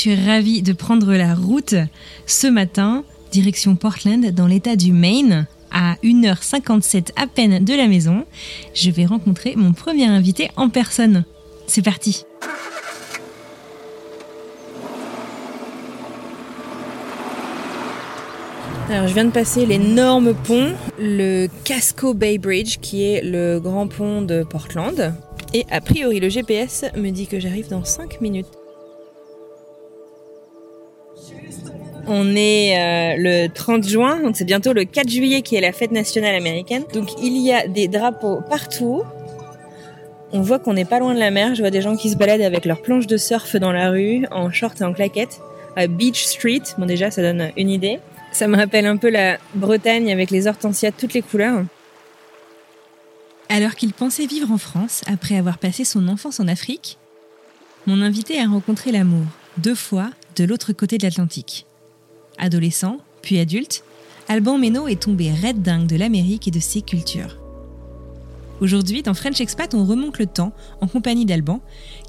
Suis ravie de prendre la route ce matin, direction Portland, dans l'état du Maine. À 1h57 à peine de la maison, je vais rencontrer mon premier invité en personne. C'est parti Alors, je viens de passer l'énorme pont, le Casco Bay Bridge, qui est le grand pont de Portland. Et a priori, le GPS me dit que j'arrive dans 5 minutes. On est euh, le 30 juin, donc c'est bientôt le 4 juillet qui est la fête nationale américaine. Donc il y a des drapeaux partout. On voit qu'on n'est pas loin de la mer. Je vois des gens qui se baladent avec leurs planches de surf dans la rue, en short et en claquettes. Beach Street, bon déjà ça donne une idée. Ça me rappelle un peu la Bretagne avec les hortensias de toutes les couleurs. Alors qu'il pensait vivre en France après avoir passé son enfance en Afrique, mon invité a rencontré l'amour, deux fois, de l'autre côté de l'Atlantique. Adolescent, puis adulte, Alban Meno est tombé raide dingue de l'Amérique et de ses cultures. Aujourd'hui, dans French Expat, on remonte le temps en compagnie d'Alban,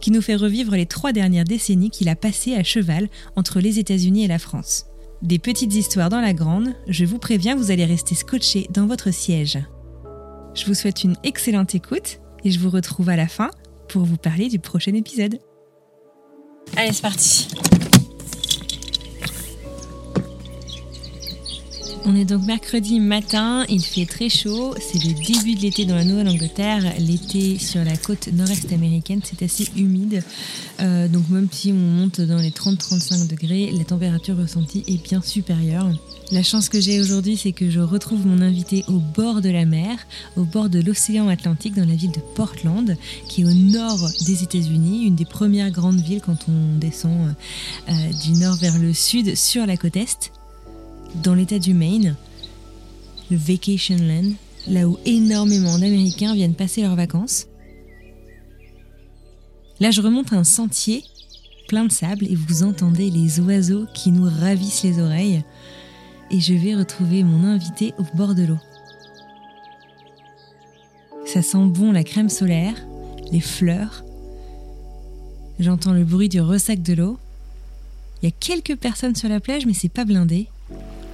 qui nous fait revivre les trois dernières décennies qu'il a passées à cheval entre les États-Unis et la France. Des petites histoires dans la grande, je vous préviens, vous allez rester scotché dans votre siège. Je vous souhaite une excellente écoute et je vous retrouve à la fin pour vous parler du prochain épisode. Allez, c'est parti. On est donc mercredi matin, il fait très chaud, c'est le début de l'été dans la Nouvelle-Angleterre. L'été sur la côte nord-est américaine, c'est assez humide. Euh, donc même si on monte dans les 30-35 degrés, la température ressentie est bien supérieure. La chance que j'ai aujourd'hui, c'est que je retrouve mon invité au bord de la mer, au bord de l'océan Atlantique, dans la ville de Portland, qui est au nord des États-Unis, une des premières grandes villes quand on descend euh, du nord vers le sud sur la côte est dans l'état du Maine, le Vacation Land, là où énormément d'Américains viennent passer leurs vacances. Là, je remonte un sentier plein de sable et vous entendez les oiseaux qui nous ravissent les oreilles. Et je vais retrouver mon invité au bord de l'eau. Ça sent bon la crème solaire, les fleurs. J'entends le bruit du ressac de l'eau. Il y a quelques personnes sur la plage, mais c'est pas blindé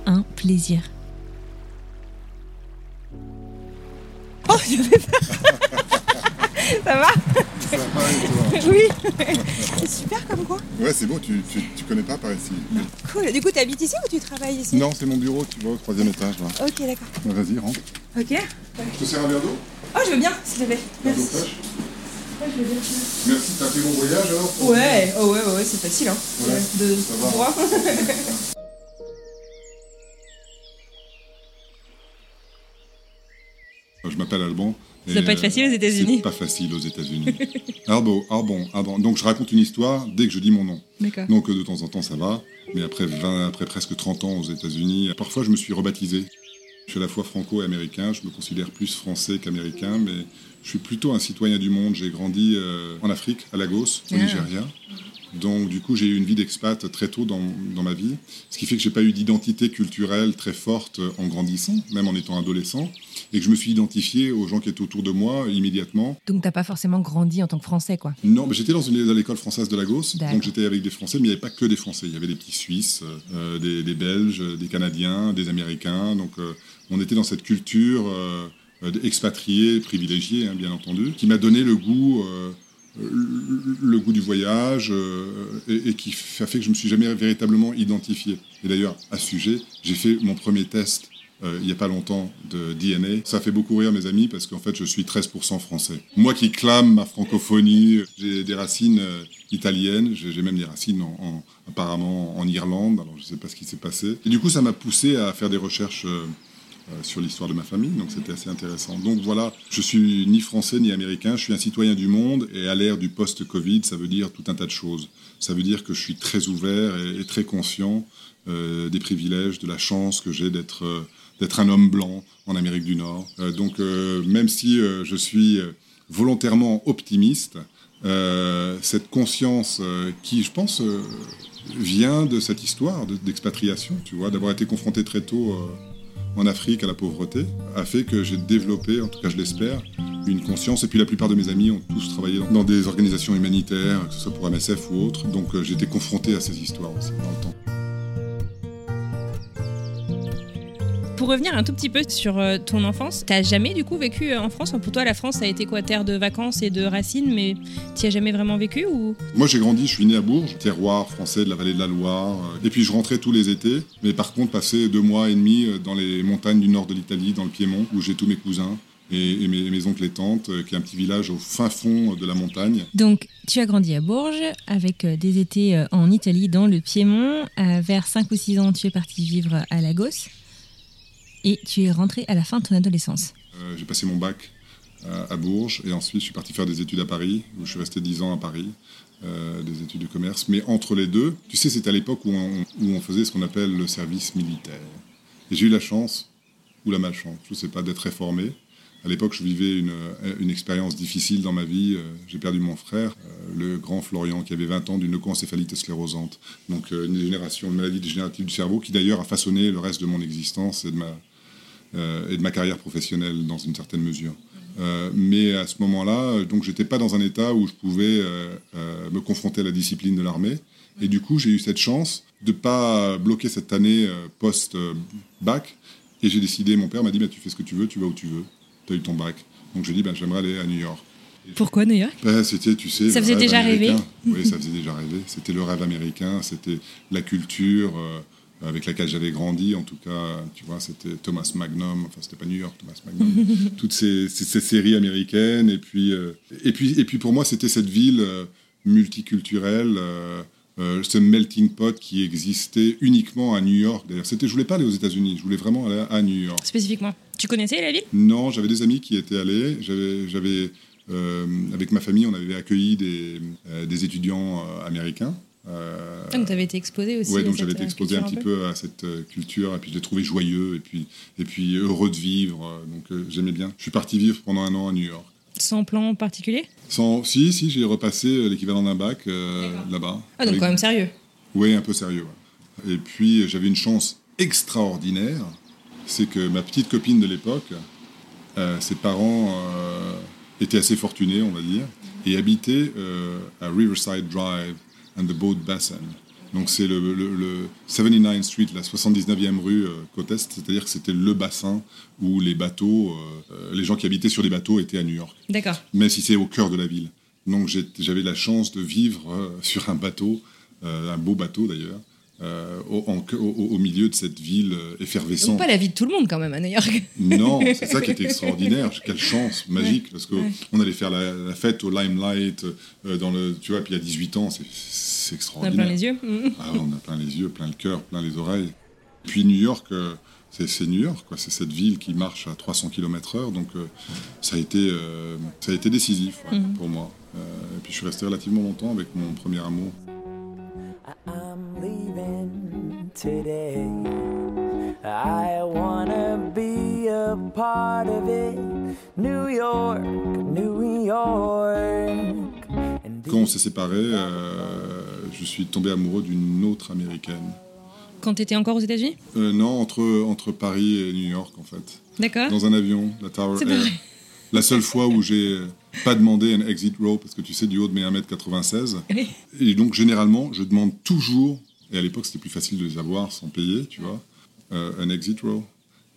un plaisir. Oh, je vais Ça va Ça va et toi? Oui C'est super comme quoi Ouais, c'est bon, tu, tu, tu connais pas par ici. Cool. Du coup, tu habites ici ou tu travailles ici? Non, c'est mon bureau, tu vois, au troisième étage là. Ok, d'accord. Vas-y, rentre. Ok. Je te sers un verre d'eau? Oh, je veux bien, s'il te plaît. Merci. fraîche? Ouais, je veux bien. Merci, t'as fait bon voyage alors? Ouais, oh ouais, ouais, ouais, c'est facile, hein. Ouais, de ça va. Je m'appelle Alban. Ça doit pas être euh, facile aux États-Unis. C'est pas facile aux États-Unis. alors bon, alors bon, alors bon. Donc je raconte une histoire dès que je dis mon nom. D'accord. Donc euh, de temps en temps ça va, mais après 20, après presque 30 ans aux États-Unis, parfois je me suis rebaptisé. Je suis à la fois franco et américain. Je me considère plus français qu'américain, mais je suis plutôt un citoyen du monde. J'ai grandi euh, en Afrique, à Lagos, au Ah. Nigeria. Donc, du coup, j'ai eu une vie d'expat très tôt dans, dans ma vie, ce qui fait que j'ai pas eu d'identité culturelle très forte en grandissant, même en étant adolescent, et que je me suis identifié aux gens qui étaient autour de moi immédiatement. Donc t'as pas forcément grandi en tant que Français, quoi. Non, mais j'étais dans, une, dans l'école française de Lagos, donc j'étais avec des Français, mais il n'y avait pas que des Français. Il y avait des petits Suisses, euh, des, des Belges, des Canadiens, des Américains. Donc euh, on était dans cette culture euh, euh, expatriée, privilégiée, hein, bien entendu, qui m'a donné le goût, euh, le- goût du voyage, euh, et, qui a fait que je me suis jamais véritablement identifié. Et d'ailleurs, à ce sujet, j'ai fait mon premier test. euh, il n'y a pas longtemps de DNA. Ça fait beaucoup rire mes amis parce qu'en fait je suis 13% français. Moi qui clame ma francophonie, j'ai des racines euh, italiennes, j'ai même des racines en, en- apparemment en Irlande, alors je ne sais pas ce qui s'est passé. Et du coup ça m'a poussé à faire des recherches sur l'histoire de ma famille, donc c'était assez intéressant. Donc voilà, je suis ni français ni américain, je suis un citoyen du monde et à l'ère du post-Covid, ça veut dire tout un tas de choses. Ça veut dire que je suis très ouvert et, très conscient euh, des privilèges, de la chance que j'ai d'être euh, d'être un homme blanc en Amérique du Nord. Euh, donc euh, même si euh, je suis euh, volontairement optimiste, euh, cette conscience euh, qui, je pense, euh, vient de cette histoire de- d'expatriation, tu vois, d'avoir été confronté très tôt euh, en Afrique à la pauvreté, a fait que j'ai développé, en tout cas je l'espère, une conscience. Et puis la plupart de mes amis ont tous travaillé dans, des organisations humanitaires, que ce soit pour MSF ou autre. Donc euh, été confronté à ces histoires aussi dans le temps. Pour revenir un tout petit peu sur euh, ton enfance, t'as jamais du coup vécu euh, en France? Pour toi, la France, ça a été quoi? Terre de vacances et de racines, mais t'y as jamais vraiment vécu ou? Moi, j'ai grandi, je suis né à Bourges, terroir français de la vallée de la Loire. euh, Et puis, je rentrais tous les étés. Mais par contre, passer deux mois et demi dans les montagnes du nord de l'Italie, dans le Piémont, où j'ai tous mes cousins et, et mes, mes oncles et tantes, qui est un petit village au fin fond de la montagne. Donc, tu as grandi à Bourges, avec des étés en Italie, dans le Piémont. Vers 5 ou 6 ans, tu es parti vivre à Lagos. Et tu es rentré à la fin de ton adolescence. Euh, j'ai passé mon bac à, à Bourges et ensuite je suis parti faire des études à Paris, où je suis resté dix ans à Paris, euh, des études de commerce. Mais entre les deux, tu sais, c'était à l'époque où on, où on faisait ce qu'on appelle le service militaire. Et j'ai eu la chance, ou la malchance, je ne sais pas, d'être réformé. À l'époque, je vivais une, expérience difficile dans ma vie. Euh, J'ai perdu mon frère, euh, le grand Florian, qui avait 20 ans d'une leucoencéphalite sclérosante. Donc euh, une maladie dégénérative du cerveau, qui d'ailleurs a façonné le reste de mon existence et de ma, carrière professionnelle dans une certaine mesure. Mais à ce moment-là, donc j'étais pas dans un état où je pouvais me confronter à la discipline de l'armée. Et du coup, j'ai eu cette chance de pas bloquer cette année post-bac. Et j'ai décidé, mon père m'a dit, bah, tu fais ce que tu veux, tu vas où tu veux. Tu as eu ton bac. Donc j'ai dit, bah, j'aimerais aller à New York. Pourquoi New York? Ben, c'était, tu sais, Ça faisait déjà rêver. Oui, ça faisait déjà rêver. C'était le rêve américain, c'était la culture euh, avec laquelle j'avais grandi. En tout cas, tu vois, c'était Thomas Magnum. Enfin, c'était pas New York, Thomas Magnum. Toutes ces, ces- ces séries américaines. Et puis, euh, et puis, et puis pour moi, c'était cette ville euh, multiculturelle. Euh, ce melting pot qui existait uniquement à New York. D'ailleurs, c'était, je voulais pas aller aux États-Unis, je voulais vraiment aller à New York. Spécifiquement. Tu connaissais la ville? Non, j'avais des amis qui étaient allés. J'avais, euh, avec ma famille, on avait accueilli des, euh, des étudiants euh, américains. Ah, donc t'avais été exposé aussi. ouais, à donc j'avais été exposé un petit peu? à cette culture, et puis je l'ai trouvé joyeux, et puis, et puis heureux de vivre. donc j'aimais bien. Je suis parti vivre pendant un an à New York. Sans plan particulier Sans, si, si, j'ai repassé euh, l'équivalent d'un bac euh, là-bas. Ah, donc Avec- quand même sérieux. Oui, un peu sérieux. ouais. Et puis euh, j'avais une chance extraordinaire, c'est que ma petite copine de l'époque, euh, ses parents euh, étaient assez fortunés, on va dire, et habitaient à Riverside Drive and the Boat Basin. Donc c'est le, le, le 79th Street, la 79e rue euh, côte est, c'est-à-dire que c'était le bassin où les bateaux, euh, euh, les gens qui habitaient sur les bateaux étaient à New York D'accord. même si c'est au cœur de la ville. Donc j'avais la chance de vivre euh, sur un bateau, un beau bateau d'ailleurs, au, en- au- au milieu de cette ville Donc effervescente. pas la vie de tout le monde quand même à New York. Non, c'est ça qui était extraordinaire. Quelle chance magique parce que Ouais. on allait faire la, la fête au Limelight, dans le, tu vois, puis il y a 18 ans, c'est- c'est On a extraordinaire. plein les yeux. Ah, on a plein les yeux, plein le cœur, plein les oreilles. Puis New York, euh, c'est New York, quoi. C'est cette ville qui marche à 300 km/h, donc euh, ça a été, euh, ça a été décisif ouais, Mhm. pour moi. Euh, et puis je suis resté relativement longtemps avec mon premier amour. I'm leaving today. I wanna be part of it. New York, New York. Quand on s'est séparés, euh, je suis tombé amoureux d'une autre américaine. Quand tu étais encore aux États-Unis? Euh, Non, entre, entre Paris et New York en fait. D'accord. Dans un avion, la Tower Air. La seule fois où j'ai pas demandé un exit row, parce que tu sais, du haut de mes 1m96. Et donc, généralement, je demande toujours, et à l'époque, c'était plus facile de les avoir sans payer, tu vois, euh, un exit row.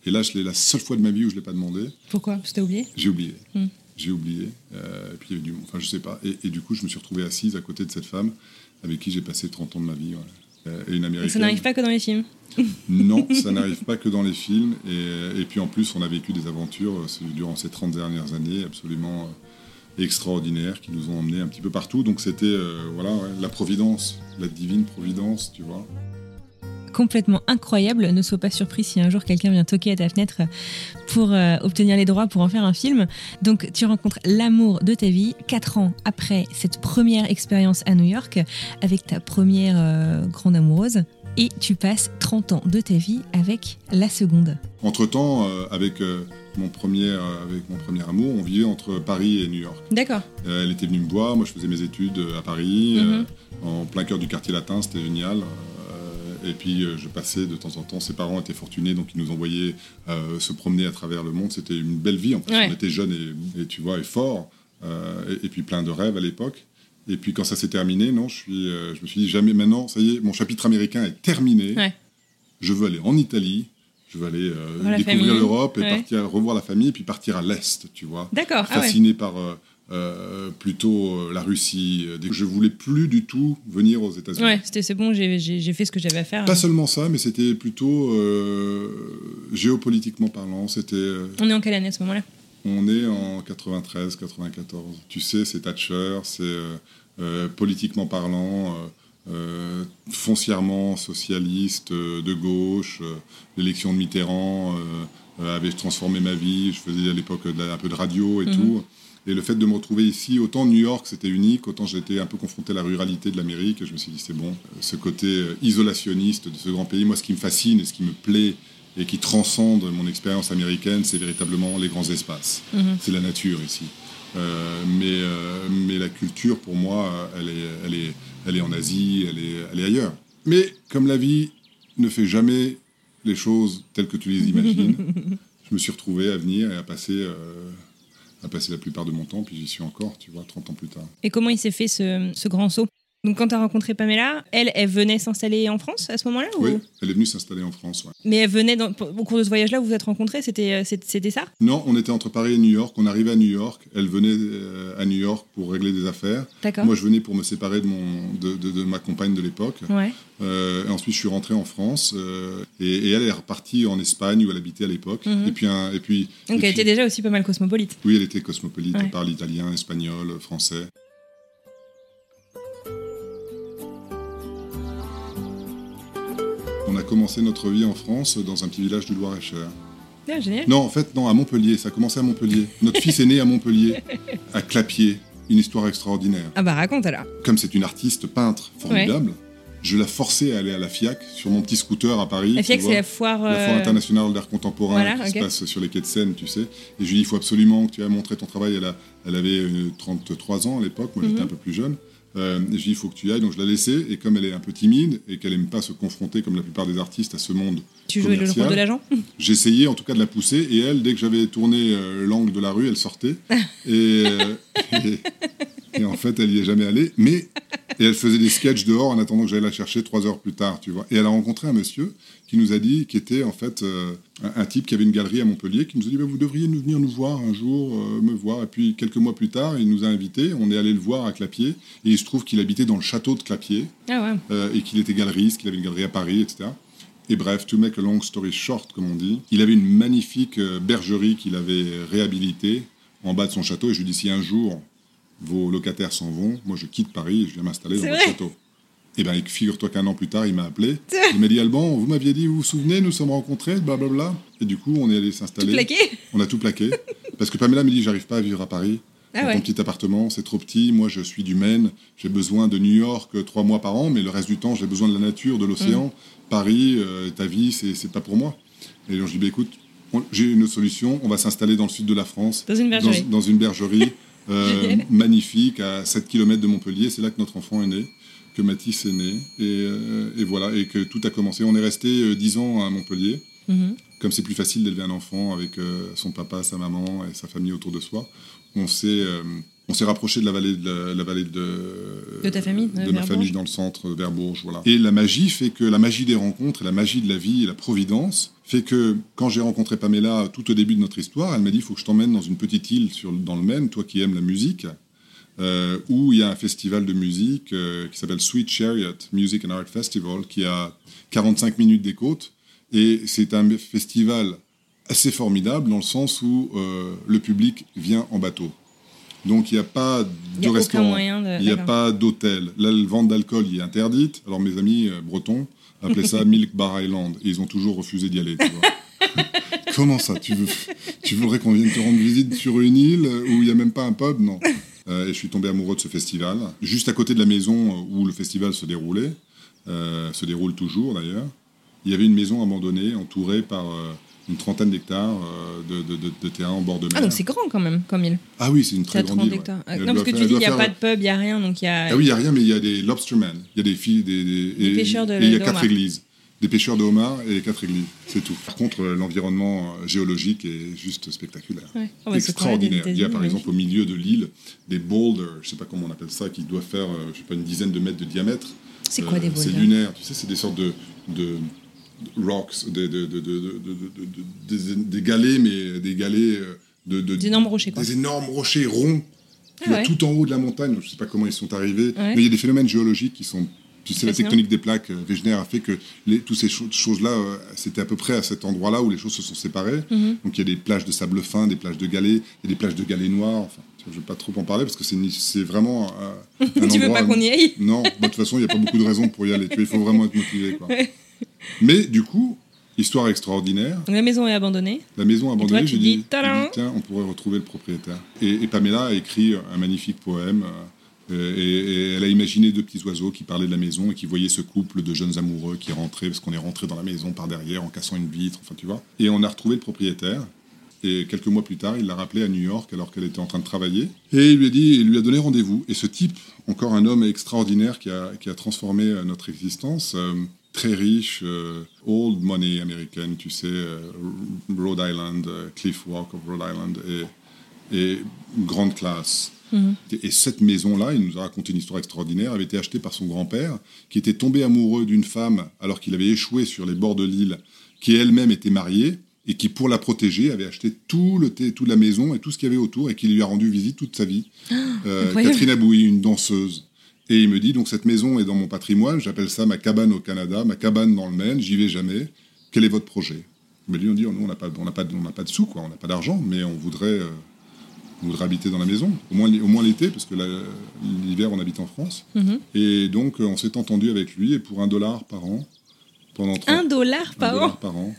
Et là, je l'ai la seule fois de ma vie où je l'ai pas demandé. Pourquoi? Parce que t'as oublié? J'ai oublié. Hmm. J'ai oublié. Euh, et puis, il y avait du... Enfin, je sais pas. Et, du coup, je me suis retrouvé assise à côté de cette femme avec qui j'ai passé 30 ans de ma vie. Euh, et une américaine. ça n'arrive pas que dans les films Non, ça n'arrive pas que dans les films. Et, et, puis, en plus, on a vécu des aventures durant ces 30 dernières années absolument extraordinaires qui nous ont emmenés un petit peu partout. Donc c'était euh, voilà la providence, la divine providence, tu vois. Complètement incroyable. Ne sois pas surpris si un jour quelqu'un vient toquer à ta fenêtre pour euh, obtenir les droits pour en faire un film. Donc tu rencontres l'amour de ta vie quatre ans après cette première expérience à New York avec ta première euh, grande amoureuse et tu passes 30 ans de ta vie avec la seconde. Entre-temps, avec mon premier, euh, avec mon premier amour, on vivait entre Paris et New York. D'accord. Euh, elle était venue me voir, moi je faisais mes études euh, à Paris, mhm. en plein cœur du quartier latin, c'était génial. Et puis je passais de temps en temps, ses parents étaient fortunés, donc ils nous envoyaient se promener à travers le monde. C'était une belle vie, en plus. On était jeunes et, tu vois, et forts, et, puis plein de rêves à l'époque. Et puis quand ça s'est terminé, non, je, suis, je me suis dit, jamais maintenant, ça y est, mon chapitre américain est terminé. Je veux aller en Italie, je veux aller euh, découvrir l'Europe et partir revoir la famille et puis partir à l'est, tu vois. D'accord. Ah Fasciné par euh, euh, plutôt la Russie. Je voulais plus du tout venir aux États-Unis. Ouais, c'était c'est bon, j'ai fait ce que j'avais à faire. Pas seulement ça, mais c'était plutôt géopolitiquement parlant. C'était. On est en quelle année à ce moment-là? On est en 93, 94. Tu sais, c'est Thatcher, c'est politiquement parlant. Euh, foncièrement socialiste, euh, de gauche. Euh, l'élection de Mitterrand avait transformé ma vie. Je faisais à l'époque un peu de radio et mhm. tout. Et le fait de me retrouver ici, autant New York c'était unique, autant j'étais un peu confronté à la ruralité de l'Amérique. Et je me suis dit, c'est bon, ce côté isolationniste de ce grand pays, moi ce qui me fascine et ce qui me plaît et qui transcende mon expérience américaine, c'est véritablement les grands espaces. Mhm. C'est la nature ici. mais, mais la culture, pour moi, elle est, elle est, elle est en Asie, elle est, elle est ailleurs. Mais comme la vie ne fait jamais les choses telles que tu les imagines, je me suis retrouvé à venir et à passer, euh, à passer la plupart de mon temps, puis j'y suis encore, tu vois, 30 ans plus tard. Et comment il s'est fait ce, ce grand saut? Donc quand tu as rencontré Pamela, elle, elle venait s'installer en France à ce moment-là Oui, elle est venue s'installer en France. Mais elle venait, dans, au cours de ce voyage-là, vous vous êtes rencontrés, c'était, euh, c'était ça? Non, on était entre Paris et New York, on arrivait à New York, elle venait euh, à New York pour régler des affaires. D'accord. Moi je venais pour me séparer de, mon, de, de, ma compagne de l'époque. Ouais. Euh, et ensuite je suis rentré en France et, elle est repartie en Espagne où elle habitait à l'époque. Mhm. Et puis, et puis, Donc elle était déjà aussi pas mal cosmopolite. Oui, elle était cosmopolite, elle parle italien, espagnol, français. On a commencé notre vie en France dans un petit village du Loir-et-Cher. Ah, non, en fait, non, à Montpellier. Ça a commencé à Montpellier. Notre fils est né à Montpellier, à Clapier. Une histoire extraordinaire. Ah bah raconte alors. Comme c'est une artiste peintre formidable, je la forçais à aller à la FIAC sur mon petit scooter à Paris. La FIAC, c'est la foire... La foire euh, internationale d'art contemporain qui se passe sur les quais de Seine, tu sais. Et je lui dis, il faut absolument que tu aies montré ton travail. Elle, a, elle avait 33 euh, ans à l'époque, moi j'étais mhm. un peu plus jeune. Euh, je dis, il faut que tu y ailles, donc je la laissais. Et comme elle est un peu timide et qu'elle n'aime pas se confronter, comme la plupart des artistes, à ce monde. Tu jouais le rôle de l'agent? J'essayais en tout cas de la pousser. Et elle, dès que j'avais tourné euh, l'angle de la rue, elle sortait. Euh, et, en fait, elle n'y est jamais allée. Mais et elle faisait des sketchs dehors en attendant que j'aille la chercher trois heures plus tard, tu vois. Et elle a rencontré un monsieur qui nous a dit, qui était en fait euh, un, type qui avait une galerie à Montpellier, qui nous a dit bah, Vous devriez nous venir nous voir un jour, euh, me voir. Et puis quelques mois plus tard, il nous a invités. On est allé le voir à Clapier. Et il se trouve qu'il habitait dans le château de Clapier. Ah euh, et qu'il était galeriste, qu'il avait une galerie à Paris, etc. Et bref, to make a long story short, comme on dit, il avait une magnifique bergerie qu'il avait réhabilitée en bas de son château. Et je lui dis Si un jour vos locataires s'en vont, moi je quitte Paris et je viens m'installer dans le château. Et eh bien, figure-toi qu'un an plus tard, il m'a appelé. Il m'a dit Alban, vous m'aviez dit, vous vous souvenez, nous sommes rencontrés, blablabla. Et du coup, on est allé s'installer. Tout plaqué On a tout plaqué. Parce que Pamela me dit J'arrive pas à vivre à Paris. Ah dans ton petit appartement, c'est trop petit. Moi, je suis du Maine. J'ai besoin de New York trois mois par an, mais le reste du temps, j'ai besoin de la nature, de l'océan. Mm. Paris, euh, ta vie, c'est pas pour moi. Et donc, je dis bah, écoute, j'ai une autre solution, on va s'installer dans le sud de la France, Dans une bergerie. dans, dans une bergerie euh, magnifique à 7 km de Montpellier. C'est là que notre enfant est né, que Mathis est né. Et, euh, et voilà, et que tout a commencé. On est resté euh, 10 ans à Montpellier. Mhm. Comme c'est plus facile d'élever un enfant avec euh, son papa, sa maman et sa famille autour de soi, on s'est euh, on s'est rapproché de la vallée de la, la vallée de, De ta famille, de, de ma Verbourg. famille dans le centre vers Bourges, voilà. Et la magie fait que la magie des rencontres, et la magie de la vie et la providence fait que quand j'ai rencontré Pamela tout au début de notre histoire, elle m'a dit il faut que je t'emmène dans une petite île sur, dans le Maine, toi qui aimes la musique, euh, où il y a un festival de musique euh, qui s'appelle Sweet Chariot Music and Art Festival, qui a 45 minutes des côtes. Et c'est un festival assez formidable dans le sens où euh, le public vient en bateau. Donc il n'y a pas de a restaurant, il n'y a pas d'hôtel. La vente d'alcool y est interdite. Alors mes amis euh, bretons appelaient ça Milk Bar Island. Et ils ont toujours refusé d'y aller. tu vois. Comment ça tu, veux, tu voudrais qu'on vienne te rendre visite sur une île où il n'y a même pas un pub? Non. Euh, et je suis tombé amoureux de ce festival. Juste à côté de la maison où le festival se déroulait, euh, se déroule toujours d'ailleurs, il y avait une maison abandonnée entourée par euh, une trentaine d'hectares euh, de, de, de- de terrain en bord de mer. Ah, donc c'est grand quand même, comme île. Ah oui, c'est une très grande 30 île. ouais. Ah, Non, parce que tu dis, il n'y a pas de pub, il n'y a rien, donc y a. Ah oui, il n'y a rien, mais il y a des lobstermen. Il y a des filles, des, des, Des et- pêcheurs de- et il y a quatre églises. Des pêcheurs de homards et quatre églises, c'est tout. Par contre, euh, l'environnement euh, géologique est juste spectaculaire. Ouais. Oh, bah, des Extraordinaire. Il y a par exemple au milieu de l'île des boulders, je sais pas comment on appelle ça, qui doivent faire, je sais pas, une dizaine de mètres de diamètre. C'est quoi Euh, des boules C'est lunaire, tu sais, c'est des sortes de rocks, des, de, de- de- de- de- de- de- des, des galets, mais des galets euh, de, de- Des énormes rochers, quoi. Des énormes rochers ronds. Ah ouais. tout en haut de la montagne, je sais pas comment ils sont arrivés, Ouais. mais il y a des phénomènes géologiques qui sont. Tu sais, la tectonique des plaques, euh, Wegener a fait que les, toutes ces cho- choses-là, euh, c'était à peu près à cet endroit-là où les choses se sont séparées. Mhm. Donc il y a des plages de sable fin, des plages de galets, il y a des plages de galets noirs. Enfin, je ne vais pas trop en parler parce que c'est vraiment euh, un Tu veux endroit- pas qu'on y aille? Non, bah, de toute façon, il n'y a pas beaucoup de raisons pour y aller. Il faut vraiment être motivé. Quoi. Mais du coup, histoire extraordinaire. La maison est abandonnée. La maison abandonnée, j'ai dis, dit, tiens, on pourrait retrouver le propriétaire. Et, et Pamela a écrit un magnifique poème. euh, et, et elle a imaginé deux petits oiseaux qui parlaient de la maison et qui voyaient ce couple de jeunes amoureux qui rentraient, parce qu'on est rentré dans la maison par derrière en cassant une vitre, enfin tu vois. Et on a retrouvé le propriétaire. Et quelques mois plus tard, il l'a rappelé à New York alors qu'elle était en train de travailler. Et il lui a dit, il lui a donné rendez-vous. Et ce type, encore un homme extraordinaire qui a, qui a transformé notre existence, euh, très riche, euh, old money américaine, tu sais, euh, Rhode Island, euh, Cliff Walk of Rhode Island, et, et grande classe. Et, et cette maison-là, il nous a raconté une histoire extraordinaire, avait été achetée par son grand-père, qui était tombé amoureux d'une femme alors qu'il avait échoué sur les bords de l'île, qui elle-même était mariée, et qui, pour la protéger, avait acheté tout le thé, toute la maison et tout ce qu'il y avait autour, et qui lui a rendu visite toute sa vie. Incroyable. Catherine Abouy, une danseuse. Et il me dit, donc cette maison est dans mon patrimoine, j'appelle ça ma cabane au Canada, ma cabane dans le Maine, j'y vais jamais. Quel est votre projet? Mais lui, on dit, nous, on n'a pas, on pas, on pas de sous, quoi, on n'a pas d'argent, mais on voudrait, euh, on voudrait habiter dans la maison, au moins, au moins l'été, parce que l'hiver, on habite en France. Mhm. Et donc, euh, on s'est entendu avec lui, et pour un dollar par an, pendant 30 Un dollar un dollar an. par an,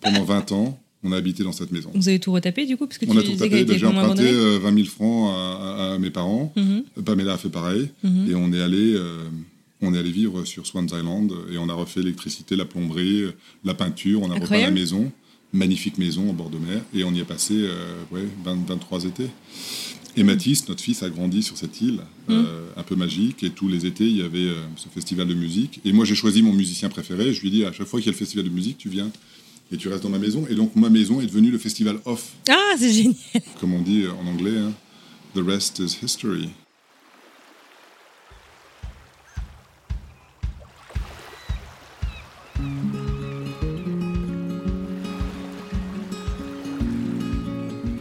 pendant 20 ans, on a habité dans cette maison. Vous avez tout retapé du coup Parce que On tu a tout disais tapé, qu'elle ben, était j'ai emprunté abandonnée. euh, 20 000 francs à, mes parents. Mhm. Pamela a fait pareil. Mhm. Et on est allé, euh, on est allé vivre sur Swans Island et on a refait l'électricité, la plomberie, la peinture. On a repeint la Incroyable. maison, magnifique maison en bord de mer. Et on y est passé euh, ouais, 20 23 étés. Et Mathis, notre fils, a grandi sur cette île, euh, un peu magique. Et tous les étés, il y avait euh, ce festival de musique. Et moi, j'ai choisi mon musicien préféré. Je lui ai dit, à chaque fois qu'il y a le festival de musique, tu viens et tu restes dans ma maison. Et donc, ma maison est devenue le festival off, Ah, c'est génial. comme on dit en anglais. hein. The rest is history.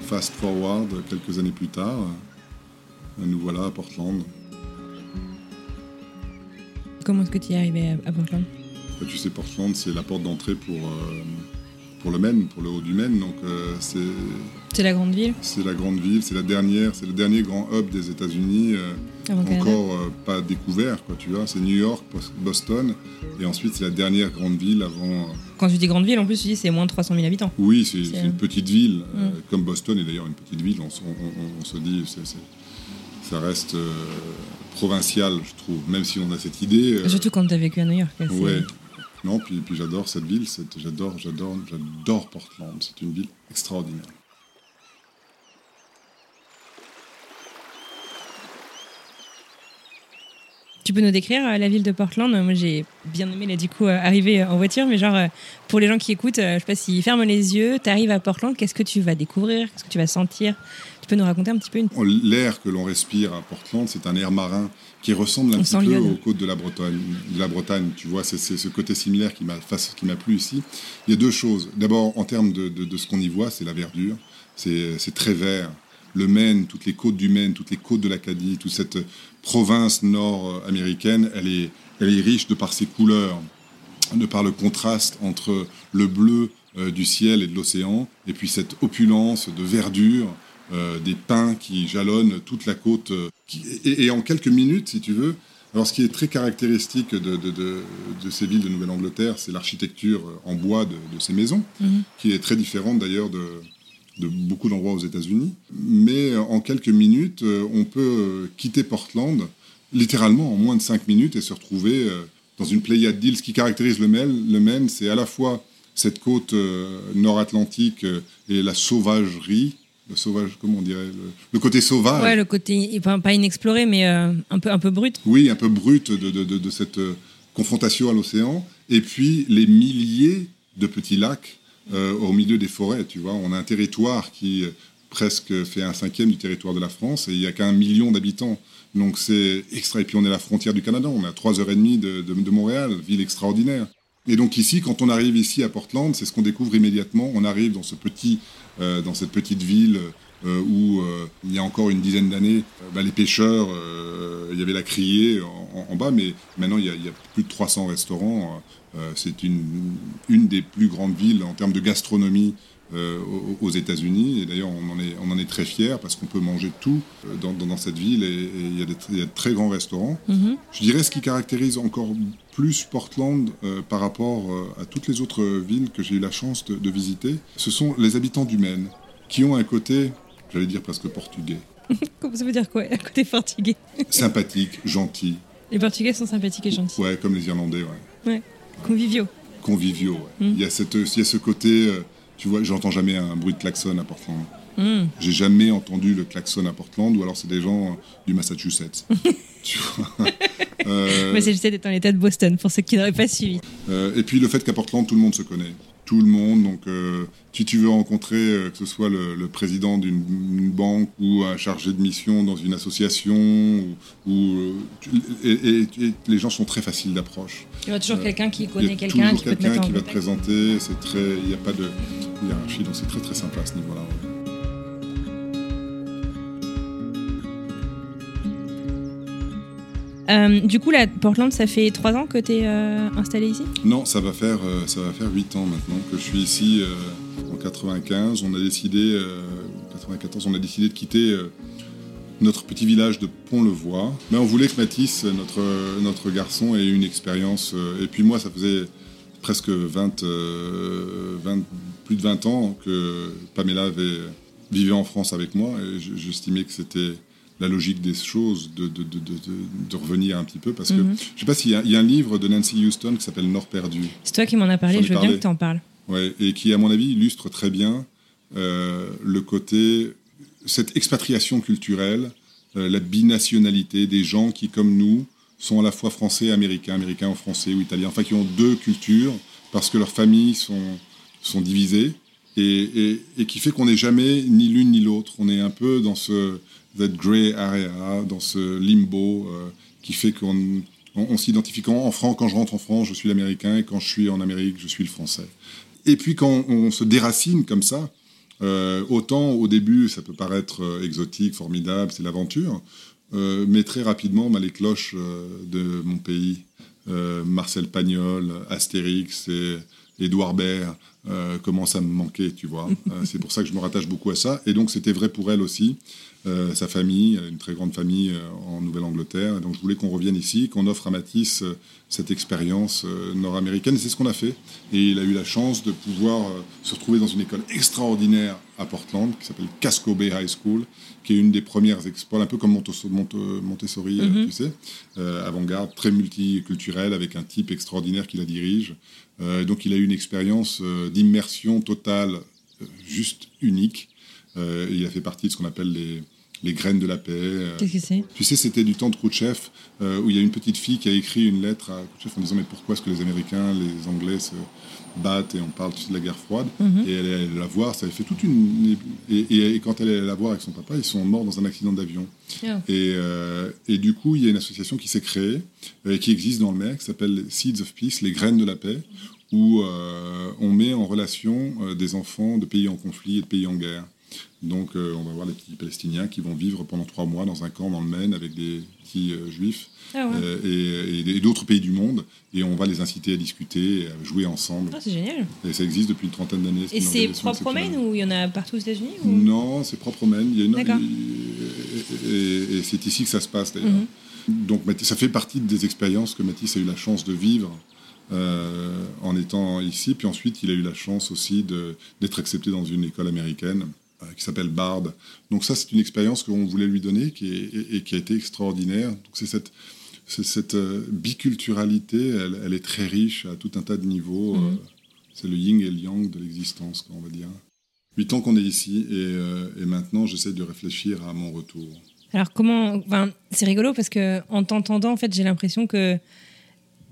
Fast forward, quelques années plus tard, euh, nous voilà à Portland. Comment est-ce que tu y es arrivé à, à Portland? Bah, Tu sais, Portland, c'est la porte d'entrée pour, euh, pour le Maine, pour le haut du Maine. Donc, euh, c'est C'est la grande ville c'est la grande ville, c'est la dernière, c'est le dernier grand hub des États-Unis. euh, Canada encore euh, pas découvert, quoi, tu vois. C'est New York, Bos- Boston, et ensuite c'est la dernière grande ville avant. Quand tu dis grande ville, en plus, tu dis c'est moins de 300 000 habitants. Oui, c'est une petite ville, Mm. comme Boston est d'ailleurs une petite ville. On, se- on- on- on se dit, c'est- ça reste provincial, je trouve, même si on a cette idée. Surtout quand tu as vécu à New York. c'est- ouais. Non, puis, puis j'adore cette ville, j'adore, j'adore, j'adore Portland. C'est une ville extraordinaire. Tu peux nous décrire euh, la ville de Portland? Moi, j'ai bien aimé, là, du coup, euh, arriver euh, en voiture, mais genre, pour les gens qui écoutent, je sais pas s'ils ferment les yeux, tu arrives à Portland, qu'est-ce que tu vas découvrir? Qu'est-ce que tu vas sentir? Tu peux nous raconter un petit peu une... L'air que l'on respire à Portland, c'est un air marin qui ressemble un petit peu aux côtes de la Bretagne. De la Bretagne tu vois, c'est ce côté similaire qui m'a plu ici. Il y a deux choses. D'abord, en termes de, de ce qu'on y voit, c'est la verdure. C'est très vert le Maine, toutes les côtes du Maine, toutes les côtes de l'Acadie, toute cette province nord-américaine, elle est, elle est riche de par ses couleurs, de par le contraste entre le bleu euh, du ciel et de l'océan, et puis cette opulence de verdure, euh, des pins qui jalonnent toute la côte. Euh, et, en quelques minutes, si tu veux, alors ce qui est très caractéristique de, ces villes de Nouvelle-Angleterre, c'est l'architecture en bois de, ces maisons, mhm. qui est très différente d'ailleurs de, beaucoup d'endroits aux États-Unis. Mais euh, en quelques minutes, euh, on peut euh, quitter Portland littéralement en moins de cinq minutes et se retrouver dans une pléiade d'îles. Ce qui caractérise le Maine, le Maine c'est à la fois cette côte nord-atlantique et la sauvagerie, le sauvage, comment on dirait, le, côté sauvage. Ouais, le côté pas, inexploré, mais un peu un peu brut. Oui, un peu brut de, de, de cette confrontation à l'océan. Et puis les milliers de petits lacs euh, au milieu des forêts. Tu vois, on a un territoire qui euh, presque fait un cinquième du territoire de la France et il n'y a qu'un million d'habitants. Donc c'est extra. Et puis on est à la frontière du Canada, on est à 3h30 de, de, de Montréal, ville extraordinaire. Et donc ici, quand on arrive ici à Portland, c'est ce qu'on découvre immédiatement. On arrive dans, ce petit, euh, dans cette petite ville euh, où euh, il y a encore une dizaine d'années, bah, les pêcheurs, il y avait la criée en, bas, mais maintenant il y, a, il y, a, plus de 300 restaurants. Euh, c'est une, une des plus grandes villes en termes de gastronomie euh, aux États-Unis. Et d'ailleurs, on, en est, on en est très fiers parce qu'on peut manger tout euh, dans, dans, cette ville et il y, y, a de très grands restaurants. Mm-hmm. Je dirais ce qui caractérise encore plus Portland par rapport à toutes les autres villes que j'ai eu la chance de, de, visiter, ce sont les habitants du Maine qui ont un côté, j'allais dire presque portugais. ça veut dire quoi, un côté portugais Sympathique, gentil. Les Portugais sont sympathiques et gentils. Ouais, comme les Irlandais, ouais. ouais. Conviviaux. Conviviaux, ouais. Hmm. Il, y a cette, il y a ce côté, euh, tu vois, j'entends jamais un bruit de klaxon à Portland. Mm. J'ai jamais entendu le klaxon à Portland, ou alors c'est des gens euh, du Massachusetts. tu vois euh... Massachusetts est en l'état de Boston, pour ceux qui n'auraient pas suivi. Euh, et puis le fait qu'à Portland, tout le monde se connaît tout le monde. Donc, euh, si tu veux rencontrer, euh, que ce soit le, président d'une banque ou un chargé de mission dans une association, ou, euh, et, les gens sont très faciles d'approche. Il y a toujours quelqu'un qui connaît quelqu'un qui, quelqu'un qui va te présenter. C'est très, il n'y a pas de hiérarchie, donc c'est très très sympa à ce niveau-là. Euh, du coup, la Portland, ça fait trois ans que tu es euh, installé ici? Non, ça va faire euh, ça va faire huit ans maintenant que je suis ici. en 95, on a décidé, 94, on a décidé de quitter notre petit village de Pont-le-Voix. Mais on voulait que Mathis, notre notre garçon, ait une expérience. et puis moi, ça faisait presque 20, 20, plus de 20 ans que Pamela avait, vivait en France avec moi, et j'estimais que c'était la logique des choses, de, de, de, de, revenir un petit peu. Parce que mhm. je sais pas s'il y, y, a un livre de Nancy Houston qui s'appelle Nord perdu. C'est toi qui m'en as parlé, je veux bien que tu en parles. Ouais, et qui, à mon avis, illustre très bien euh, le côté, cette expatriation culturelle, euh, la binationalité des gens qui, comme nous, sont à la fois français, américains, américains ou français ou italiens, enfin qui ont deux cultures parce que leurs familles sont, sont divisées et, et, et qui fait qu'on n'est jamais ni l'une ni l'autre. On est un peu dans ce, that gray area, dans ce limbo euh, qui fait qu'on on, s'identifie quand, en France, quand je rentre en France, je suis l'américain, et quand je suis en Amérique, je suis le français. Et puis quand on se déracine comme ça, euh, autant au début ça peut paraître euh, exotique, formidable, c'est l'aventure, mais très rapidement bah, les cloches de mon pays, Marcel Pagnol, Astérix et Édouard Baird, euh, commence à me manquer, tu vois. Euh, c'est pour ça que je me rattache beaucoup à ça. Et donc, c'était vrai pour elle aussi. Euh, sa famille, une très grande famille en Nouvelle-Angleterre. Donc, je voulais qu'on revienne ici, qu'on offre à Matisse cette expérience nord-américaine. Et c'est ce qu'on a fait. Et il a eu la chance de pouvoir se retrouver dans une école extraordinaire à Portland, qui s'appelle Casco Bay High School, qui est une des premières écoles, un peu comme Montessori, mm-hmm. tu sais, avant-garde, très multiculturelle, avec un type extraordinaire qui la dirige. Euh, donc il a eu une expérience euh, d'immersion totale euh, juste unique. il a fait partie de ce qu'on appelle les, les graines de la paix. Qu'est-ce que c'est? Tu sais, c'était du temps de Khrouchtchev, où il y a une petite fille qui a écrit une lettre à Khrouchtchev en disant Mais pourquoi est-ce que les Américains, les Anglais se battent et on parle de la guerre froide mhm. Et elle est allée la voir, ça avait fait toute une. Et, et, quand elle est allée la voir avec son papa, ils sont morts dans un accident d'avion. Et, et, du coup, il y a une association qui s'est créée, qui existe dans le MEC, qui s'appelle Seeds of Peace, les graines de la paix, où euh, on met en relation euh, des enfants de pays en conflit et de pays en guerre. Donc euh, on va voir les petits Palestiniens qui vont vivre pendant trois mois dans un camp dans le Maine avec des petits juifs ah et, d'autres pays du monde. Et on va les inciter à discuter, à jouer ensemble. Ah, c'est génial. Et ça existe depuis une trentaine d'années. Et c'est propre au Maine ou il y en a partout aux États-Unis Non, c'est propre au Maine. Il y a une... Et, c'est ici que ça se passe d'ailleurs. Mhm. Donc ça fait partie des expériences que Mathis a eu la chance de vivre euh, en étant ici. Puis ensuite, il a eu la chance aussi d'être accepté dans une école américaine euh, qui s'appelle Bard. Donc ça, c'est une expérience qu'on voulait lui donner qui et qui a été extraordinaire. Donc c'est cette, cette euh, biculturalité, elle, est très riche à tout un tas de niveaux. Mhm. c'est le yin et le yang de l'existence, on va dire. Huit ans qu'on est ici et, maintenant j'essaie de réfléchir à mon retour. Alors comment, enfin, c'est rigolo parce que en t'entendant, en fait, j'ai l'impression que